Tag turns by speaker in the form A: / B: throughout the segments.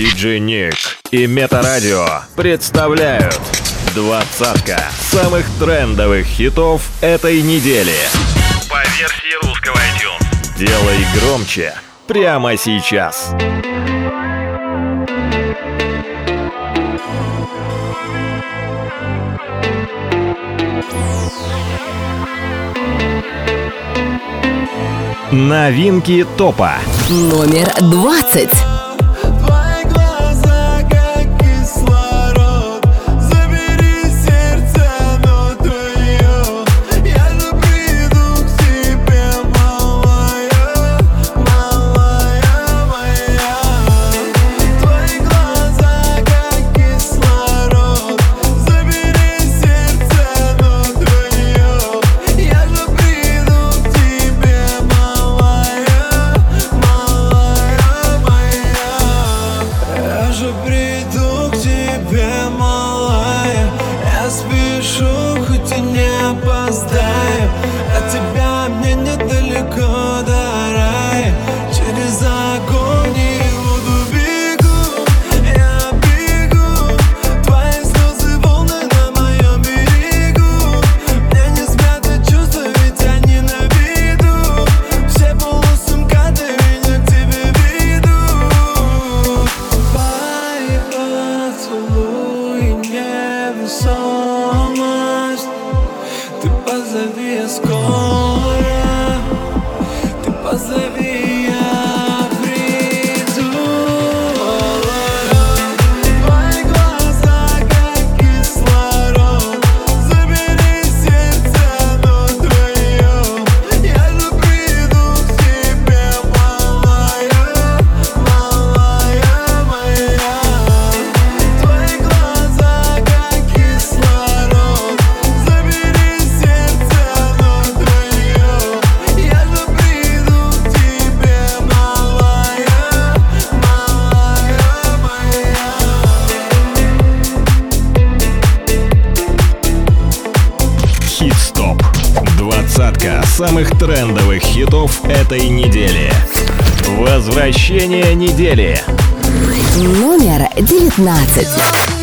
A: Диджей Ник и Метарадио представляют двадцатка самых трендовых хитов этой недели. По версии русского iTunes. Делай громче прямо сейчас. Новинки топа.
B: Номер двадцать.
A: этой недели. Возвращение недели.
B: Номер девятнадцать.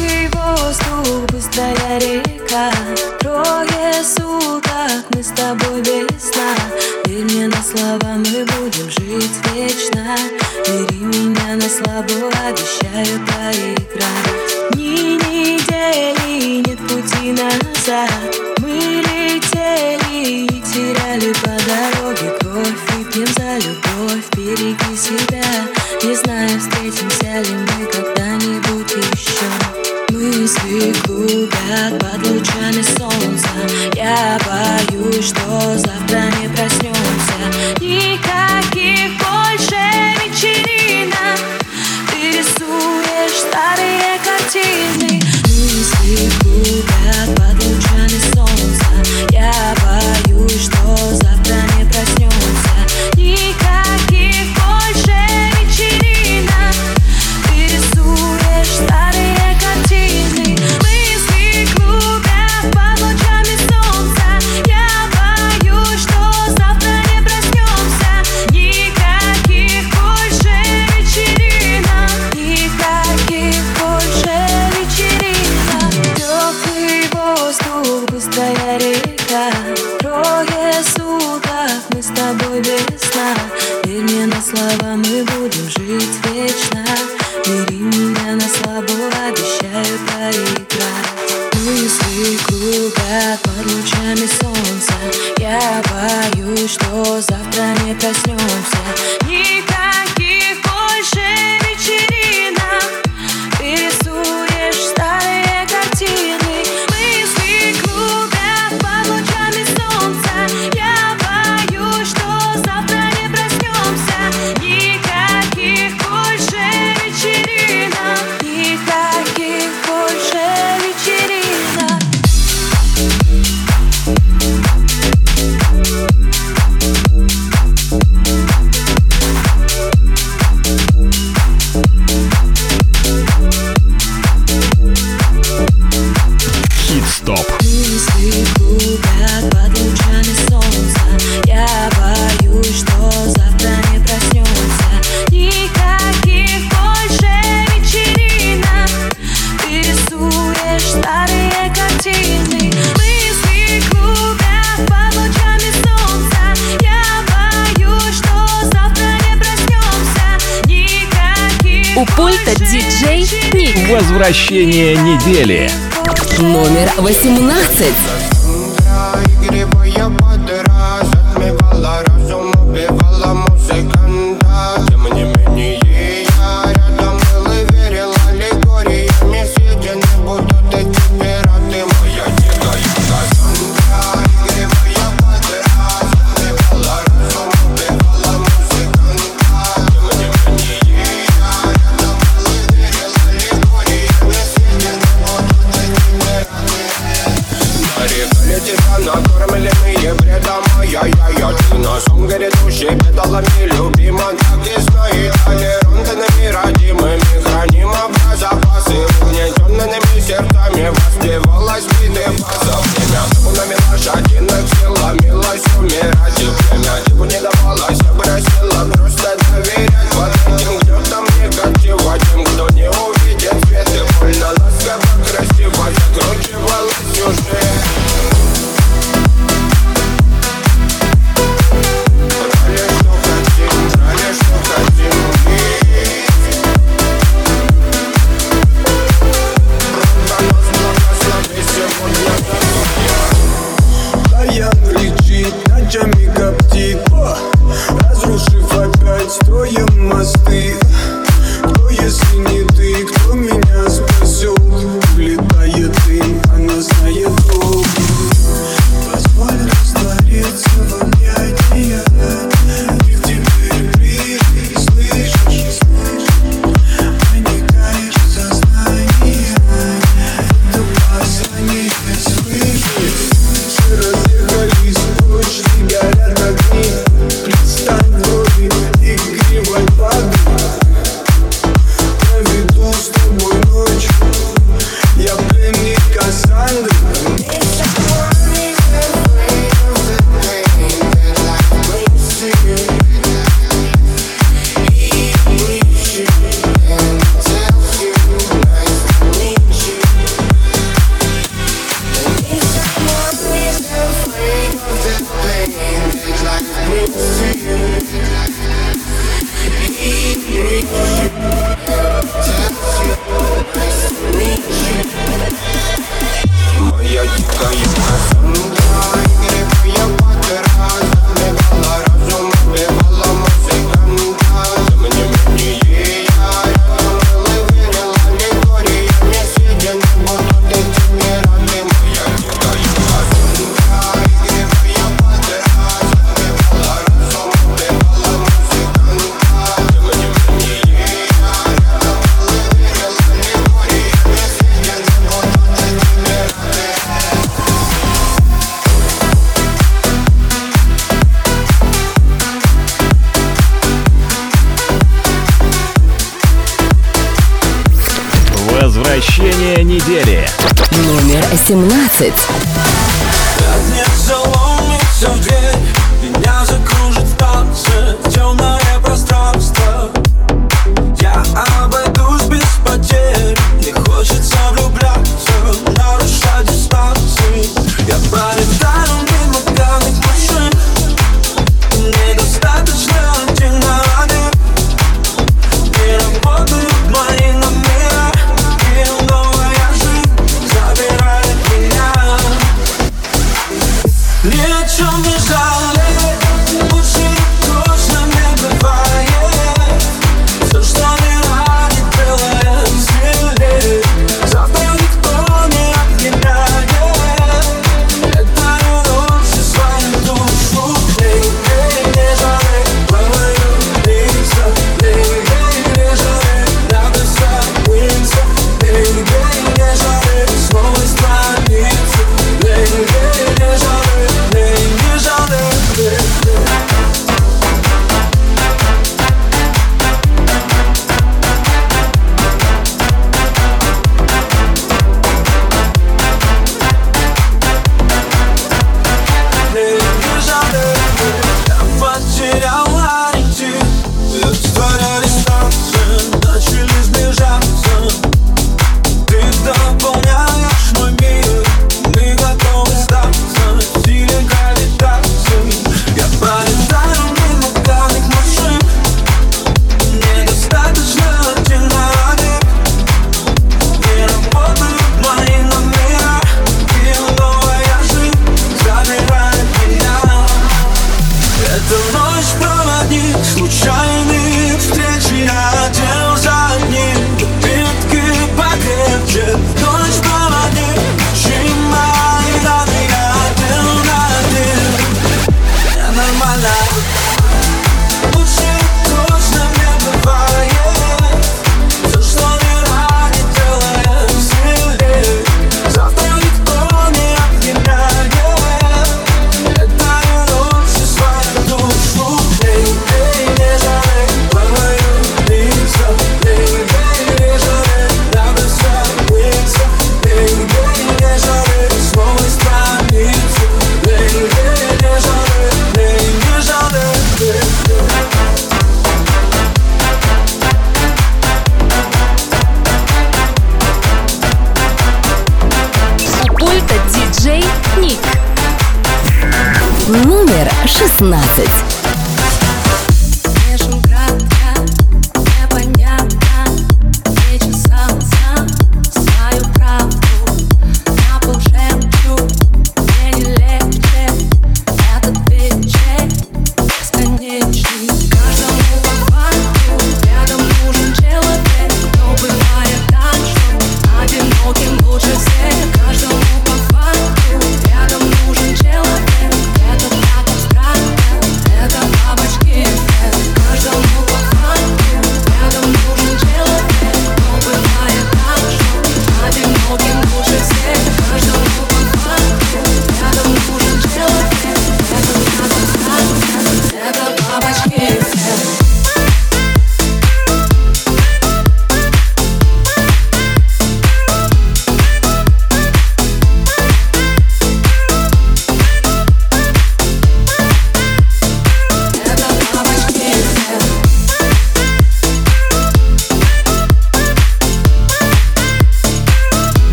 C: 16.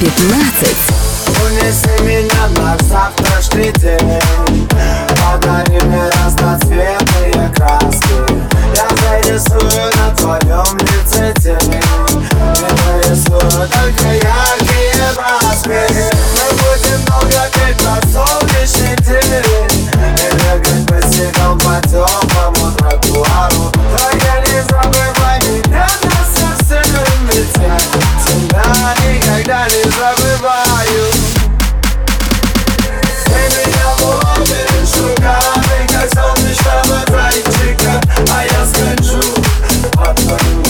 C: 15
D: Унеси меня на завтрашний день. Подари мне разноцветные краски. Я зарисую на твоем лице тень Я нарисую только яркие краски. Мы будем долго петь под солнечный день И бегать по снегам потом никогда не забываю. Ты меня ловишь руками, как солнечного зайчика А я скачу. Под твою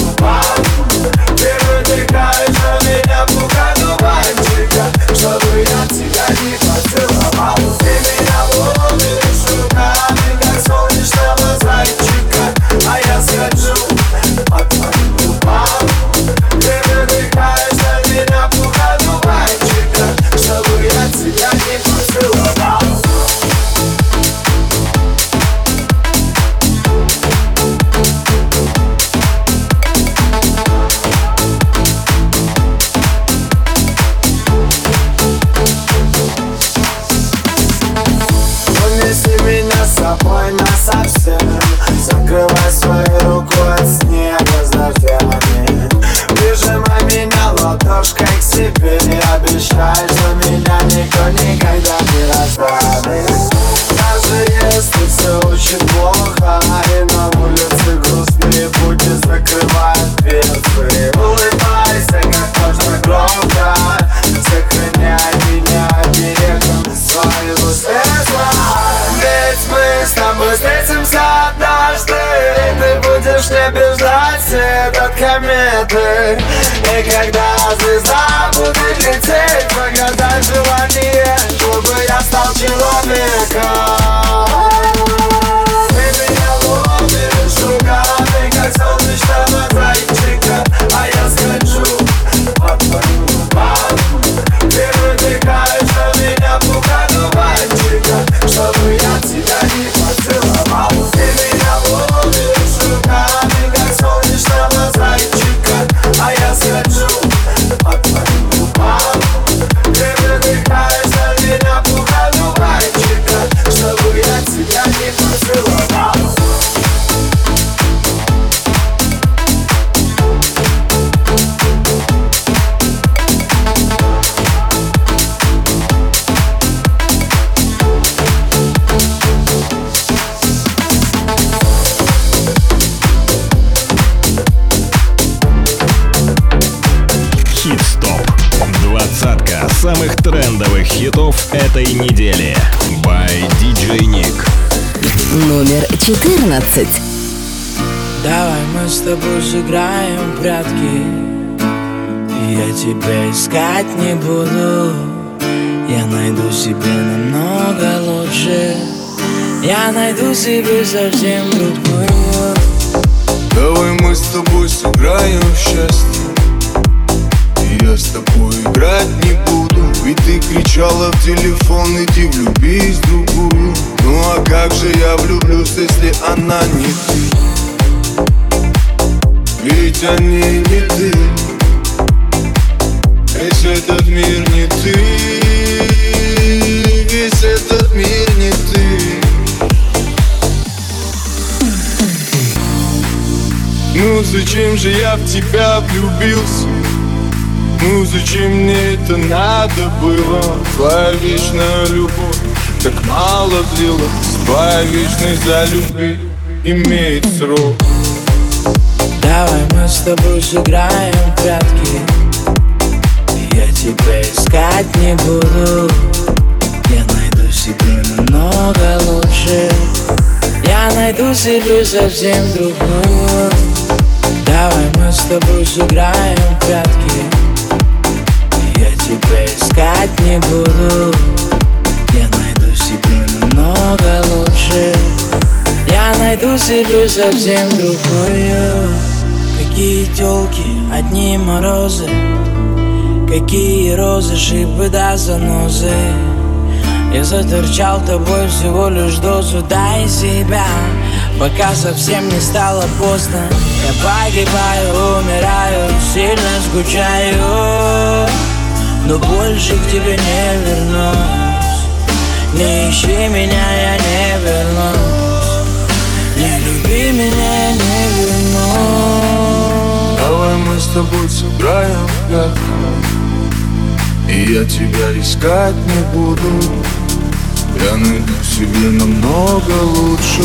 D: И когда
B: 14.
E: Давай мы с тобой сыграем в прятки. Я тебя искать не буду. Я найду себе намного лучше. Я найду себе совсем другую.
D: Давай мы с тобой сыграем в счастье. Я с тобой играть не буду. Ведь ты кричала в телефон, иди влюбись в другую Ну а как же я влюблюсь, если она не ты? Ведь они не ты. Весь этот мир не ты. Весь этот мир не ты. Ну зачем же я в тебя влюбился? Ну зачем мне это надо было? Твоя вечная любовь так мало длилась Твоя вечность за любви имеет срок.
E: Давай мы с тобой сыграем в прятки. Я тебя искать не буду. Я найду себе намного лучше. Я найду себе совсем другую. Давай мы с тобой сыграем в прятки. Я тебя искать не буду намного лучше. Я найду себе совсем другую Какие телки, одни морозы. Какие розы, шипы да занозы. Я заторчал тобой всего лишь дозу. Дай себя, пока совсем не стало поздно. Я погибаю, умираю, сильно скучаю Но больше к тебе не вернусь Не ищи меня, я не вернусь. Не люби меня, я не вернусь.
D: Давай мы с тобой сыграем в прятки И я тебя искать не буду. Я найду себе намного лучше.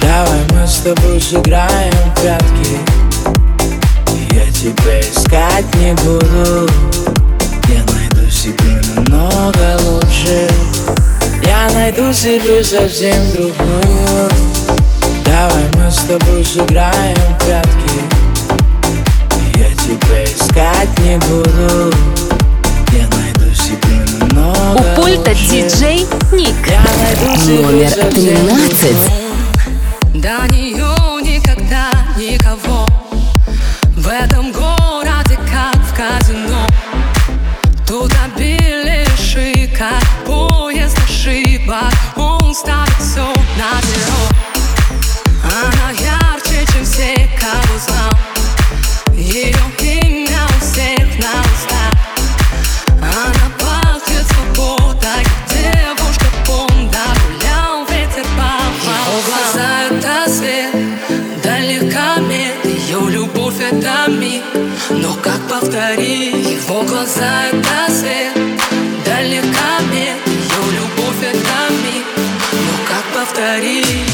E: Давай мы с тобой сыграем в прятки Я тебя искать не буду Я найду себе намного лучше Я найду себе совсем другую Давай мы с тобой сыграем в прятки Я тебя искать не буду Я найду себе намного
F: У пульта
E: лучше.
F: диджей Ник.
E: Я найду себе
B: Номер
E: совсем
B: 13.
C: Повторить Его глаза это свет. Далекомет Ее любовь это миг. Но как повторить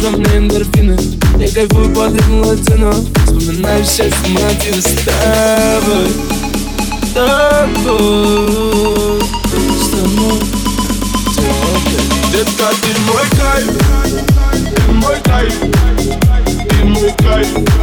G: до
H: мне эндорфины Я кайфую под ритм латино Вспоминаю счастье мотивы с тобой Тобой С тобой
I: Детка, ты мой кайф Мой кайф Ты мой кайф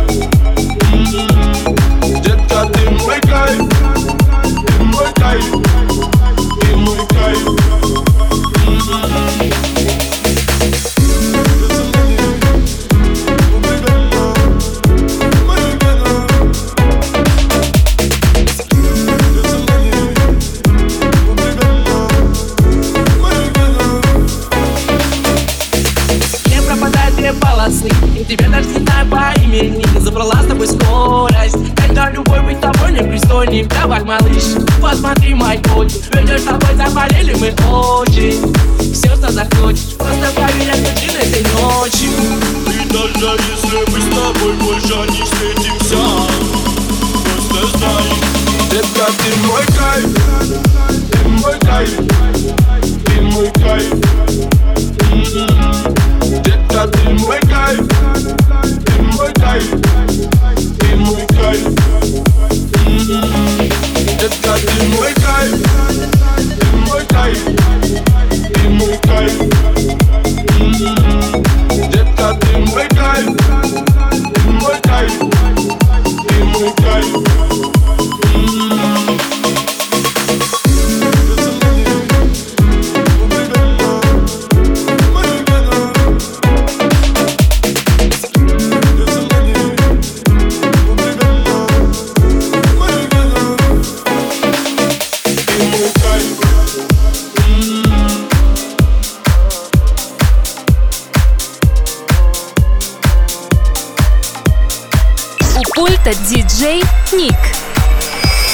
F: диджей Ник.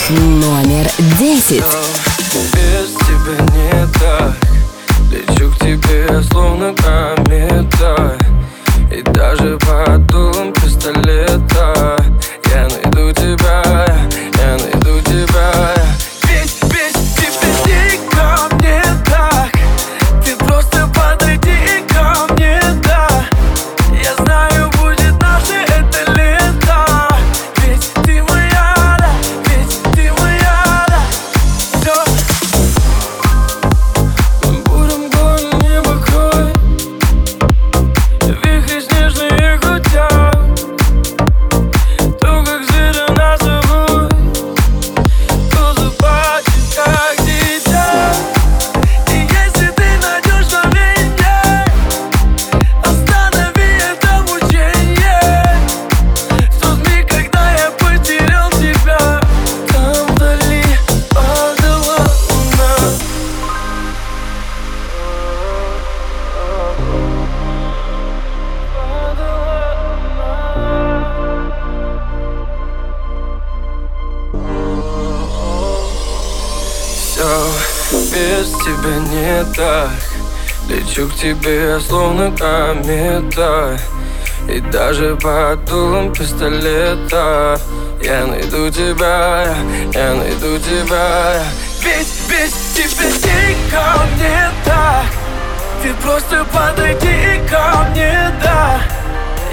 B: Номер десять.
H: Без тебя не так Лечу к тебе словно комета И даже под пистолета Лечу к тебе, словно комета. И даже под дулом пистолета. Я найду тебя, я найду тебя. Ведь, ведь тебе дико мне так Ты просто подойди ко мне, да.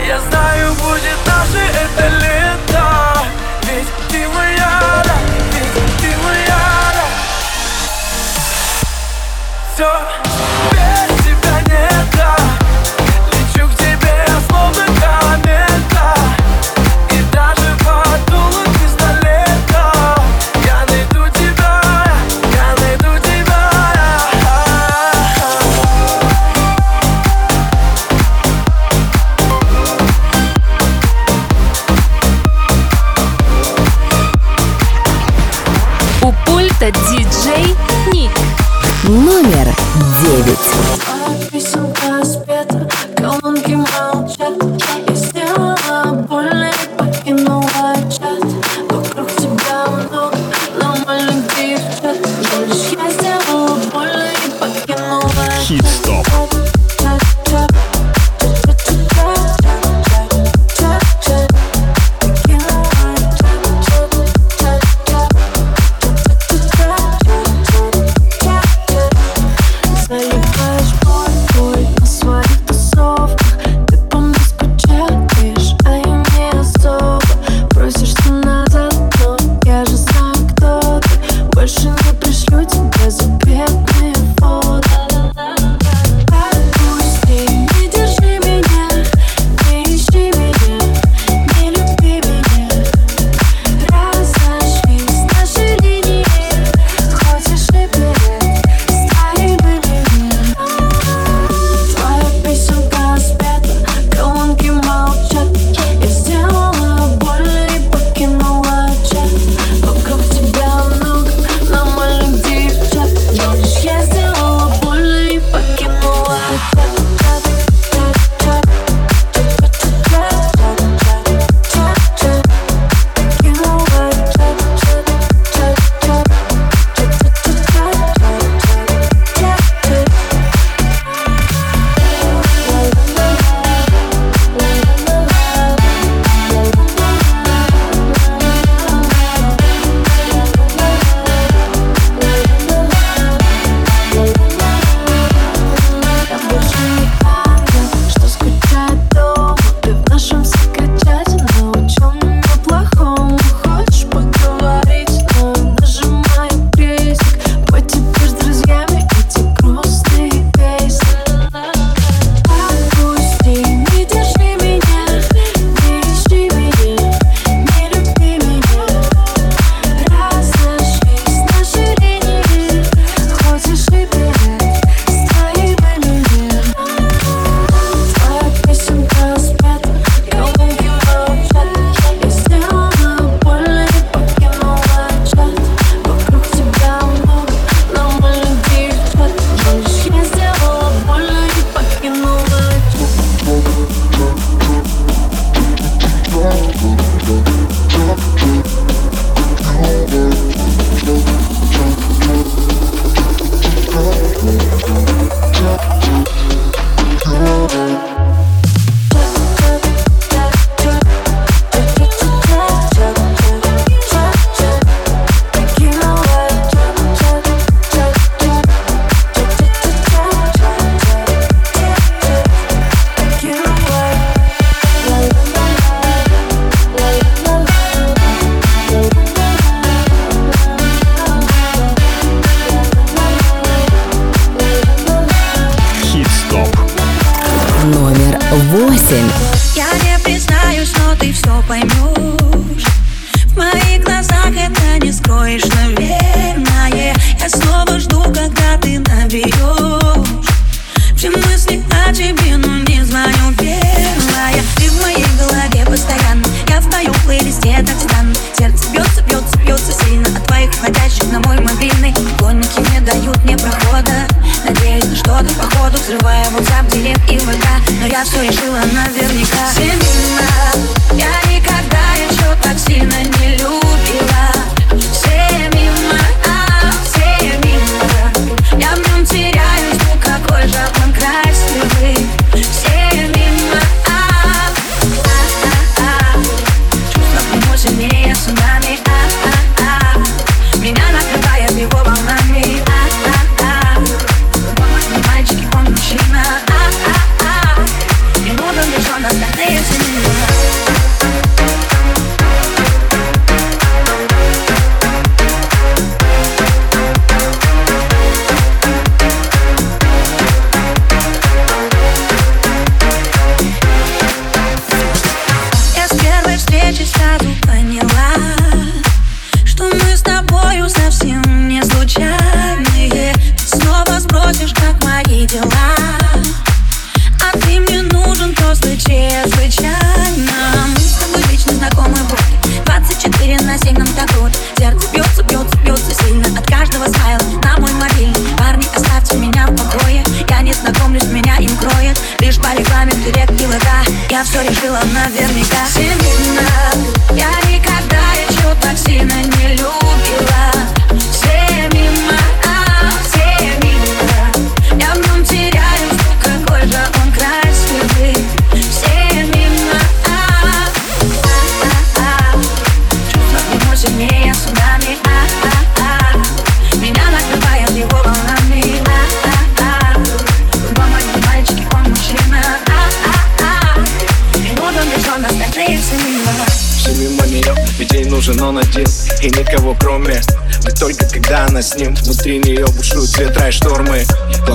H: Я знаю, будет наше это лето. Ведь ты моя, да, ведь ты моя, да. Все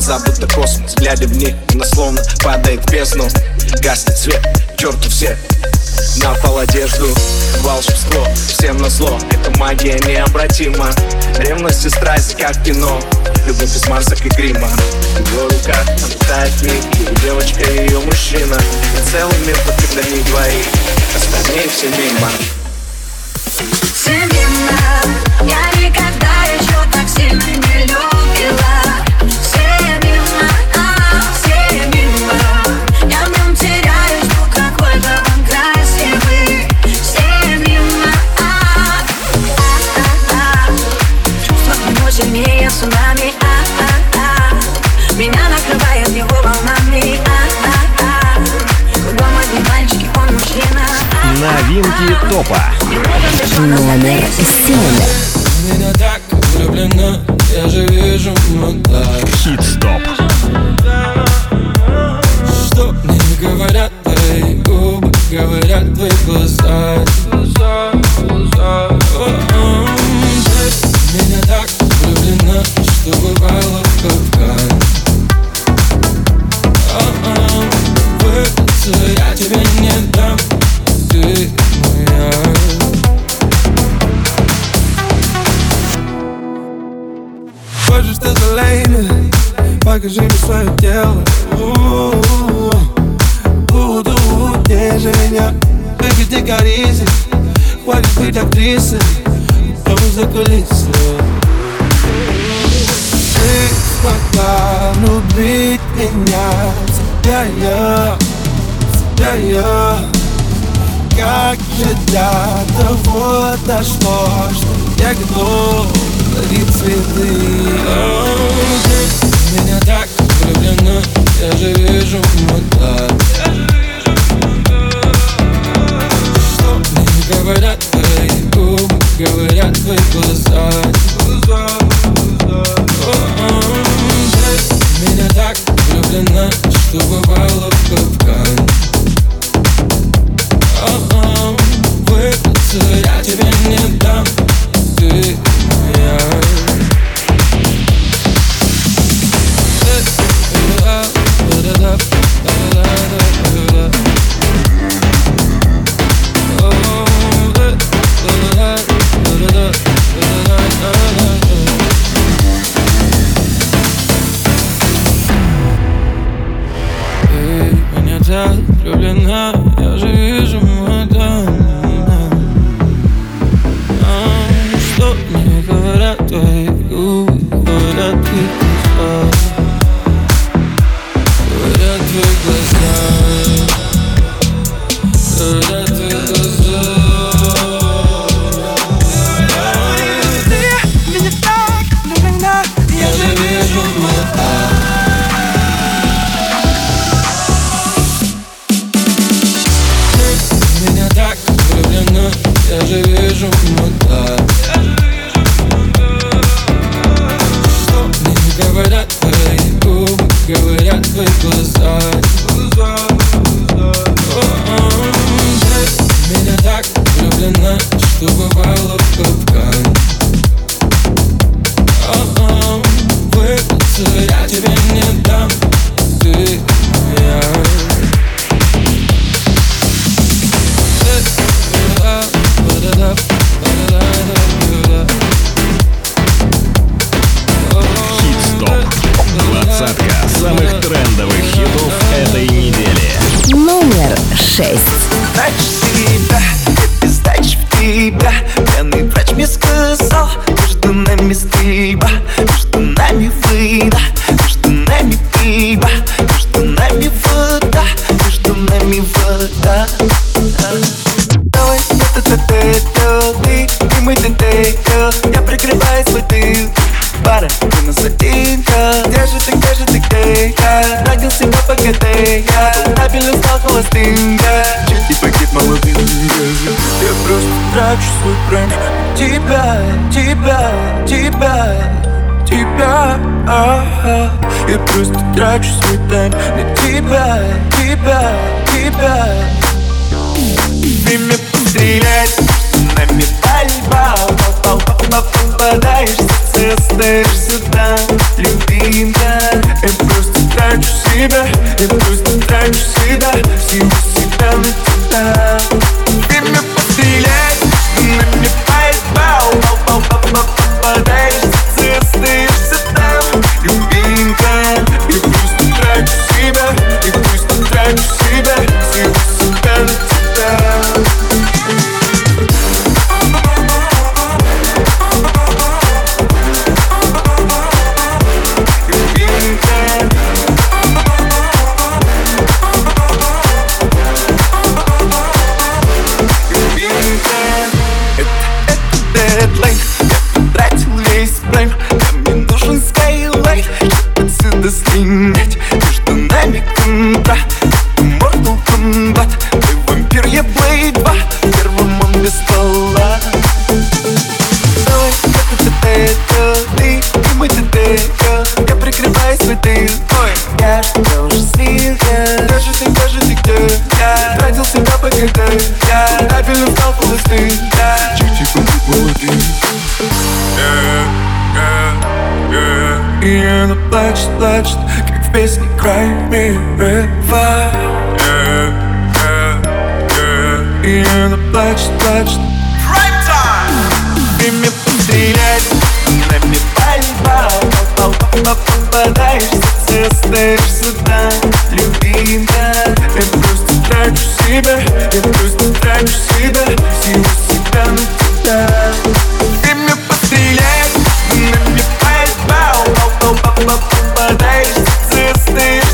J: глаза будто космос. Глядя в них, она словно падает в бездну. Гаснет свет, черту все на пол одежду. Волшебство, всем на зло Эта магия необратима. Ревность и страсть, как кино. Любовь без масок и грима. Его рука оттает миг девочка и ее мужчина. И целый мир под ней двоих. Остальные все мимо.
B: Всем Евротопа.
K: Номер семь.
H: Меня так влюблена, я же вижу, ну.
B: Хит-стоп.
H: Что мне говорят твои губы, говорят твои глаза. Глаза. Меня так влюблена, что бывало как а, а, Вырваться я тебя не покажи мне свое тело. У-у-у-у. Буду ниже меня Выгляди коризм Хватит быть актрисой. Дом за кулисы Ты смогла любить меня. Тебя я, тебя я. Как же до того дошло Что я готов дарить цветы? oh, меня так влюблена Я же вижу, ну Что мне говорят твои губы Говорят твои глаза. Ты меня так влюблена Что бывало в капкан Выбраться я тебе не дам. Ты моя.
L: пыль стал холостынка И пакет молодым Я просто трачу свой прайм Тебя, тебя, тебя, тебя а-а. Я просто трачу свой тайм На тебя, тебя, тебя. Время стрелять, нами пальба Попадаешься, остаешься там, любимка трачу себя. Я просто трачу себя. Всего себя на тебя плачет, как в песне Cry Me River. И она плачет, плачет. Prime time! И мне постреляет, на мне пальба Попадаешь, ты остаешься там, любимая. Я просто трачу себя, я просто трачу себя. Всего себя на тебя.
M: Ты мне
A: But, but, but,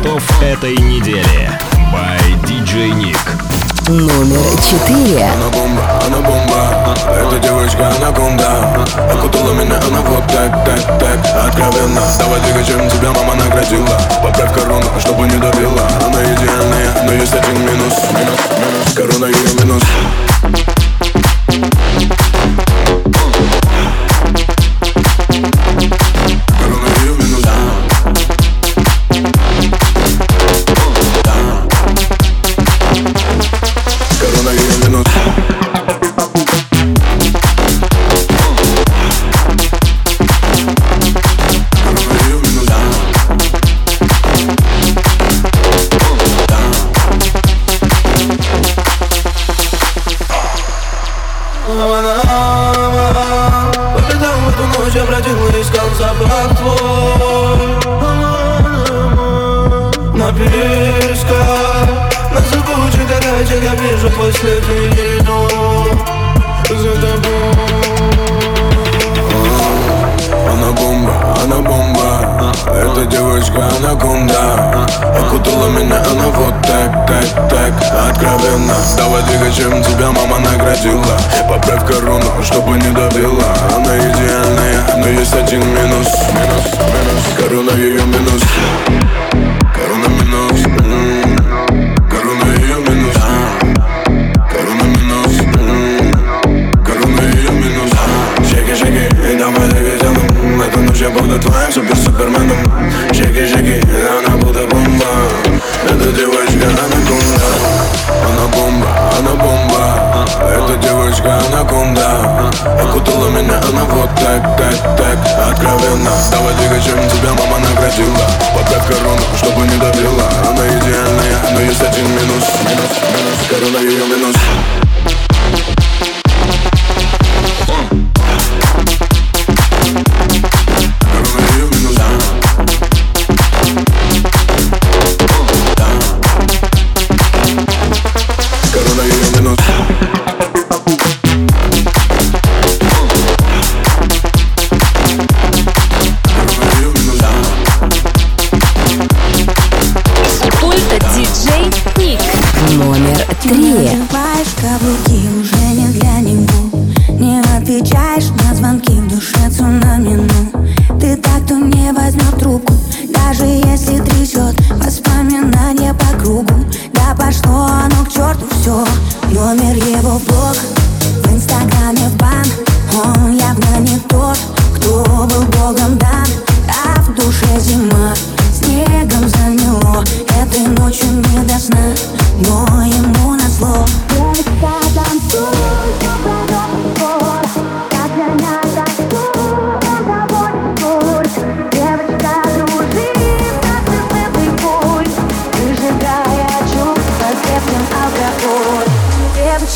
A: хитов этой недели. By DJ Nick.
K: Номер четыре.
B: Она бомба, она бомба, эта девочка анаконда Окутала меня она вот так, так, так, откровенно Давай двигай, чем тебя мама наградила Поправь корону,
N: Pero
B: nadie yo menos. Yeah.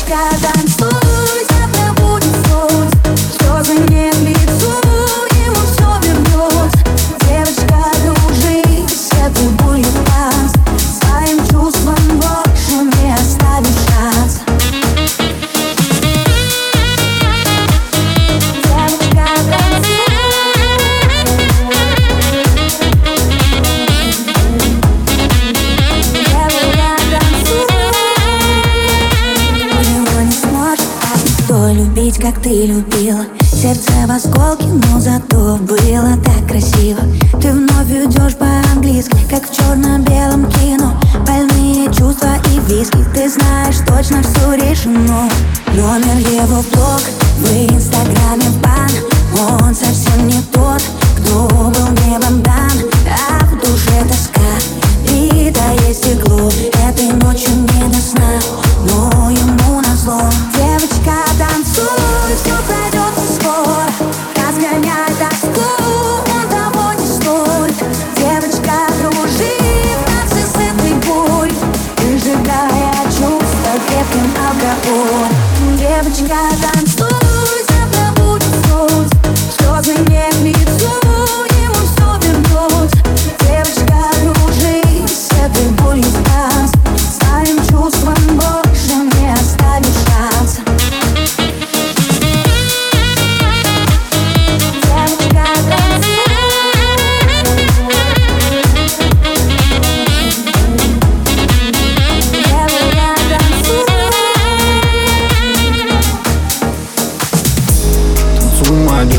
B: cada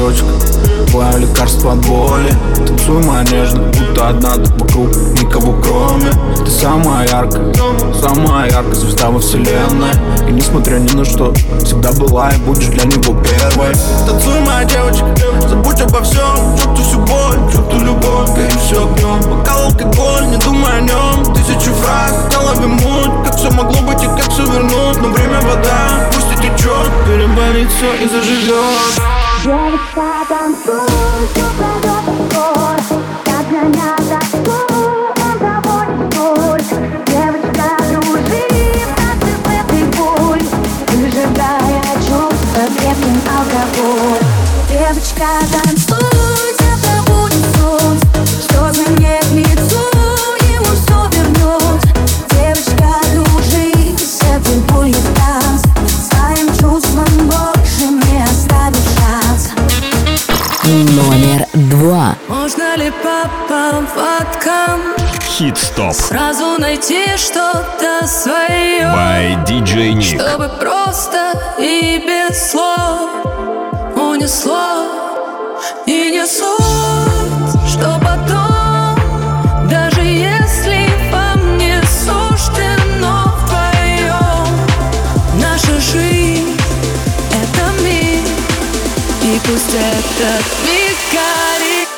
B: Девочка.
H: Твое лекарство от боли. Танцуй, моя нежная Будто одна ты вокруг Никого кроме Ты самая яркая Самая яркая звезда во вселенной. И несмотря ни на что Всегда была и будешь для него первой. Танцуй, моя девочка Забудь обо всем. Чувствуй всю боль Чувствуй любовь Гори все огнем Бокал алкоголь Не думай о нем Тысячи фраз В голове муть Как все могло быть и как все вернуть. Но время вода Пусть и течет Переболит все и заживет
B: Девочка, танцуй, все пройдет скоро Как танцуй, боль Девочка, дружи, танцы в этой боль Выжигая чувства крепким алкоголь Девочка, танцуй,
C: поводкам
A: Хит-стоп.
C: Сразу найти что-то свое
A: By DJ Nick.
C: Чтобы просто и без слов Унесло и не суть Что потом Даже если вам не суждено вдвоем Наша жизнь — это мир И пусть этот миг горит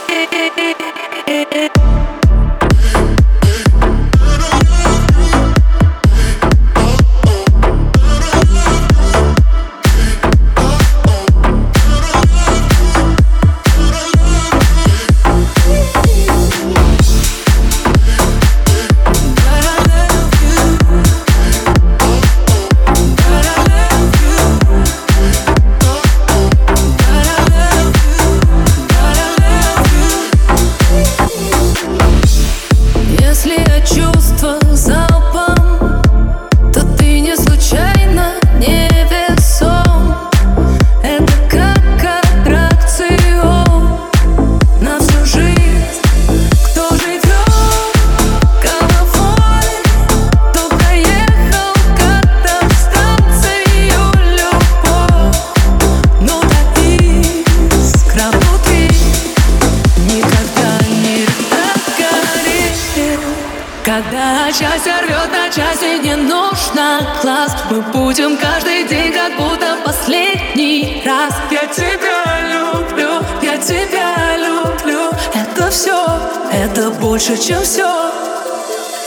C: чем все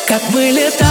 C: Как мы летаем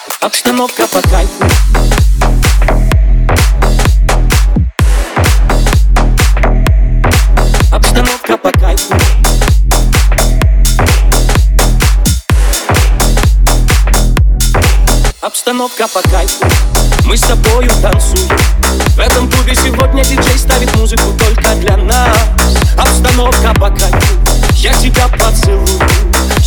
O: Обстановка по кайфу Обстановка по кайфу Обстановка по кайфу Мы с тобою танцуем. В этом клубе сегодня диджей ставит музыку только для нас. Обстановка по кайфу Я тебя поцелую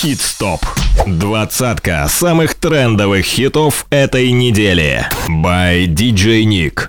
A: Хит-стоп. Двадцатка самых трендовых хитов этой недели. By DJ Nick.